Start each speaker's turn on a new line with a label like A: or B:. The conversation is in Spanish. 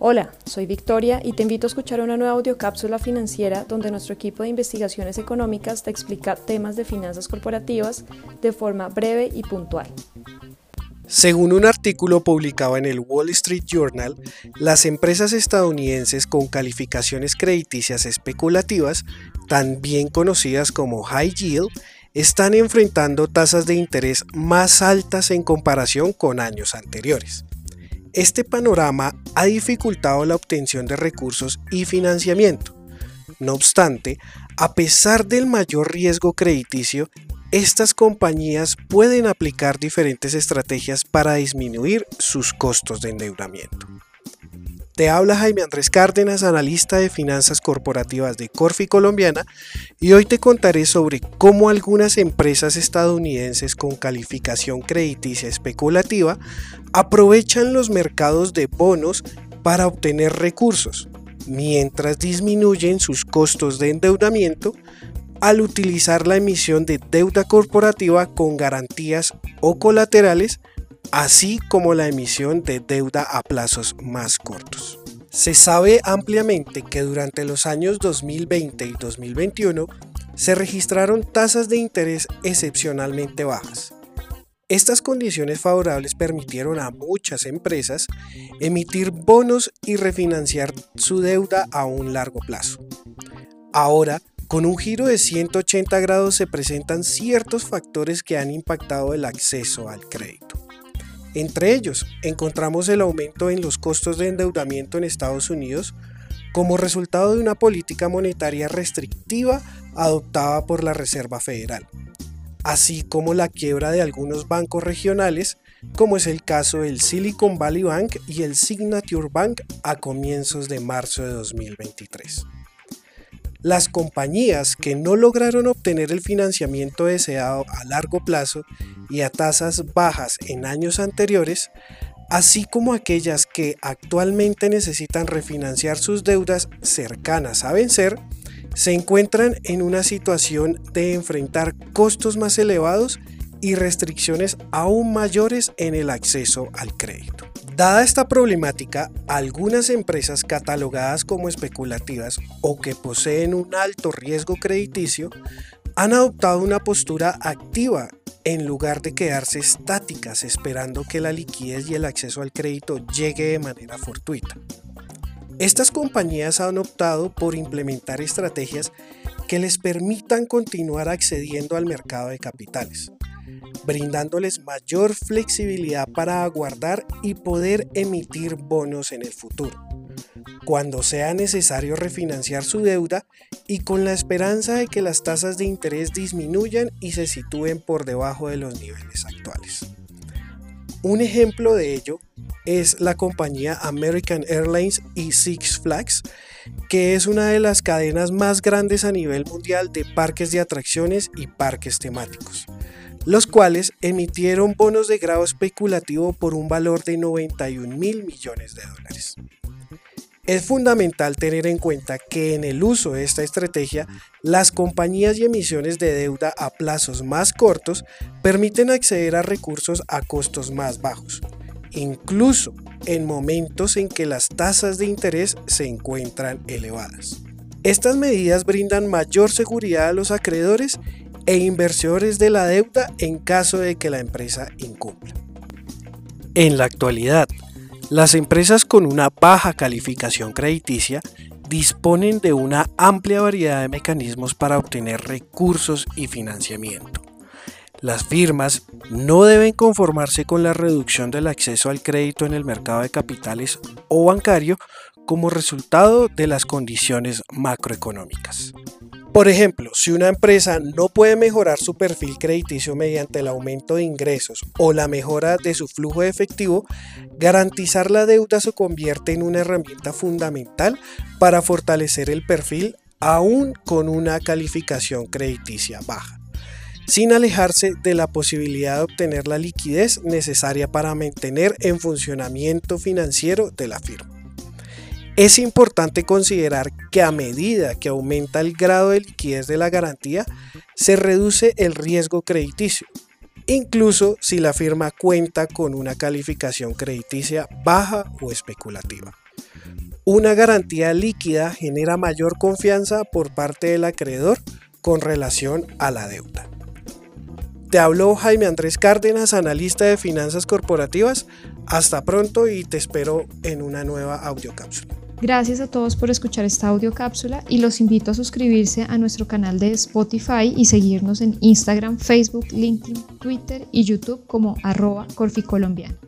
A: Hola, soy Victoria y te invito a escuchar una nueva audiocápsula financiera donde nuestro equipo de investigaciones económicas te explica temas de finanzas corporativas de forma breve y puntual.
B: Según un artículo publicado en el Wall Street Journal, las empresas estadounidenses con calificaciones crediticias especulativas, también conocidas como high yield, están enfrentando tasas de interés más altas en comparación con años anteriores. Este panorama ha dificultado la obtención de recursos y financiamiento. No obstante, a pesar del mayor riesgo crediticio, estas compañías pueden aplicar diferentes estrategias para disminuir sus costos de endeudamiento. Te habla Jaime Andrés Cárdenas, analista de finanzas corporativas de Corfi Colombiana, y hoy te contaré sobre cómo algunas empresas estadounidenses con calificación crediticia especulativa aprovechan los mercados de bonos para obtener recursos, mientras disminuyen sus costos de endeudamiento al utilizar la emisión de deuda corporativa con garantías o colaterales así como la emisión de deuda a plazos más cortos. Se sabe ampliamente que durante los años 2020 y 2021 se registraron tasas de interés excepcionalmente bajas. Estas condiciones favorables permitieron a muchas empresas emitir bonos y refinanciar su deuda a un largo plazo. Ahora, con un giro de 180 grados se presentan ciertos factores que han impactado el acceso al crédito. Entre ellos, encontramos el aumento en los costos de endeudamiento en Estados Unidos como resultado de una política monetaria restrictiva adoptada por la Reserva Federal, así como la quiebra de algunos bancos regionales, como es el caso del Silicon Valley Bank y el Signature Bank a comienzos de marzo de 2023. Las compañías que no lograron obtener el financiamiento deseado a largo plazo y a tasas bajas en años anteriores, así como aquellas que actualmente necesitan refinanciar sus deudas cercanas a vencer, se encuentran en una situación de enfrentar costos más elevados y restricciones aún mayores en el acceso al crédito. Dada esta problemática, algunas empresas catalogadas como especulativas o que poseen un alto riesgo crediticio han adoptado una postura activa en lugar de quedarse estáticas esperando que la liquidez y el acceso al crédito llegue de manera fortuita. Estas compañías han optado por implementar estrategias que les permitan continuar accediendo al mercado de capitales brindándoles mayor flexibilidad para aguardar y poder emitir bonos en el futuro, cuando sea necesario refinanciar su deuda y con la esperanza de que las tasas de interés disminuyan y se sitúen por debajo de los niveles actuales. Un ejemplo de ello es la compañía American Airlines y Six Flags, que es una de las cadenas más grandes a nivel mundial de parques de atracciones y parques temáticos los cuales emitieron bonos de grado especulativo por un valor de 91 mil millones de dólares. Es fundamental tener en cuenta que en el uso de esta estrategia, las compañías y emisiones de deuda a plazos más cortos permiten acceder a recursos a costos más bajos, incluso en momentos en que las tasas de interés se encuentran elevadas. Estas medidas brindan mayor seguridad a los acreedores e inversores de la deuda en caso de que la empresa incumpla. En la actualidad, las empresas con una baja calificación crediticia disponen de una amplia variedad de mecanismos para obtener recursos y financiamiento. Las firmas no deben conformarse con la reducción del acceso al crédito en el mercado de capitales o bancario como resultado de las condiciones macroeconómicas. Por ejemplo, si una empresa no puede mejorar su perfil crediticio mediante el aumento de ingresos o la mejora de su flujo de efectivo, garantizar la deuda se convierte en una herramienta fundamental para fortalecer el perfil aún con una calificación crediticia baja, sin alejarse de la posibilidad de obtener la liquidez necesaria para mantener en funcionamiento financiero de la firma. Es importante considerar que a medida que aumenta el grado de liquidez de la garantía, se reduce el riesgo crediticio, incluso si la firma cuenta con una calificación crediticia baja o especulativa. Una garantía líquida genera mayor confianza por parte del acreedor con relación a la deuda. Te habló Jaime Andrés Cárdenas, analista de finanzas corporativas. Hasta pronto y te espero en una nueva audiocápsula.
A: Gracias a todos por escuchar esta audiocápsula y los invito a suscribirse a nuestro canal de Spotify y seguirnos en Instagram, Facebook, LinkedIn, Twitter y YouTube como arroba corficolombiano.